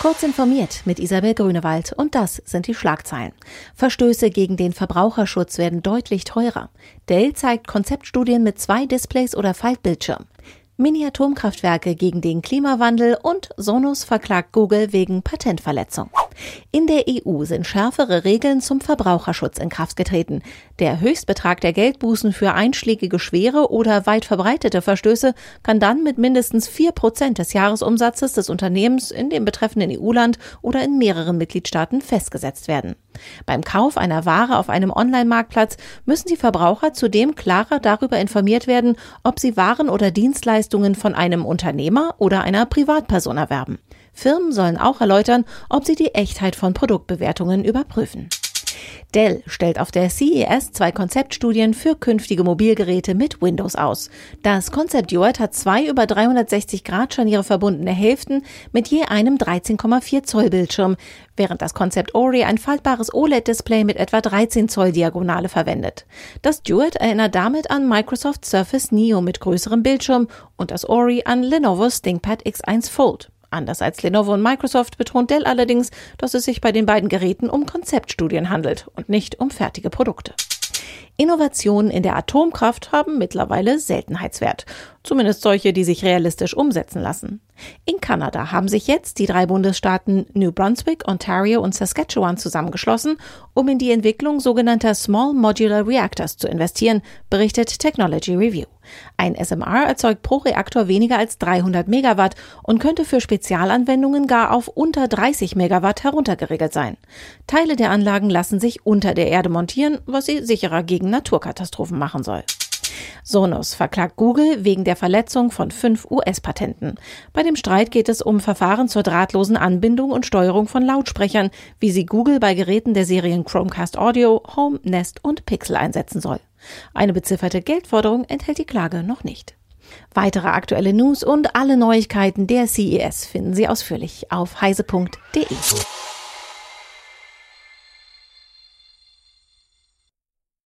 Kurz informiert mit Isabel Grünewald und das sind die Schlagzeilen. Verstöße gegen den Verbraucherschutz werden deutlich teurer. Dell zeigt Konzeptstudien mit zwei Displays oder Faltbildschirm. Mini-Atomkraftwerke gegen den Klimawandel und Sonos verklagt Google wegen Patentverletzung. In der EU sind schärfere Regeln zum Verbraucherschutz in Kraft getreten. Der Höchstbetrag der Geldbußen für einschlägige schwere oder weit verbreitete Verstöße kann dann mit mindestens vier Prozent des Jahresumsatzes des Unternehmens in dem betreffenden EU-Land oder in mehreren Mitgliedstaaten festgesetzt werden. Beim Kauf einer Ware auf einem Online-Marktplatz müssen die Verbraucher zudem klarer darüber informiert werden, ob sie Waren oder Dienstleistungen von einem Unternehmer oder einer Privatperson erwerben. Firmen sollen auch erläutern, ob sie die Echtheit von Produktbewertungen überprüfen. Dell stellt auf der CES zwei Konzeptstudien für künftige Mobilgeräte mit Windows aus. Das Concept Duet hat zwei über 360 Grad Scharniere verbundene Hälften mit je einem 13,4 Zoll Bildschirm, während das Concept Ori ein faltbares OLED-Display mit etwa 13 Zoll Diagonale verwendet. Das Duet erinnert damit an Microsoft Surface Neo mit größerem Bildschirm und das Ori an Lenovo's ThinkPad X1 Fold. Anders als Lenovo und Microsoft betont Dell allerdings, dass es sich bei den beiden Geräten um Konzeptstudien handelt und nicht um fertige Produkte. Innovationen in der Atomkraft haben mittlerweile Seltenheitswert. Zumindest solche, die sich realistisch umsetzen lassen. In Kanada haben sich jetzt die drei Bundesstaaten New Brunswick, Ontario und Saskatchewan zusammengeschlossen, um in die Entwicklung sogenannter Small Modular Reactors zu investieren, berichtet Technology Review. Ein SMR erzeugt pro Reaktor weniger als 300 Megawatt und könnte für Spezialanwendungen gar auf unter 30 Megawatt heruntergeregelt sein. Teile der Anlagen lassen sich unter der Erde montieren, was sie sicherer gegen Naturkatastrophen machen soll. Sonos verklagt Google wegen der Verletzung von fünf US-Patenten. Bei dem Streit geht es um Verfahren zur drahtlosen Anbindung und Steuerung von Lautsprechern, wie sie Google bei Geräten der Serien Chromecast Audio, Home, Nest und Pixel einsetzen soll. Eine bezifferte Geldforderung enthält die Klage noch nicht. Weitere aktuelle News und alle Neuigkeiten der CES finden Sie ausführlich auf heise.de.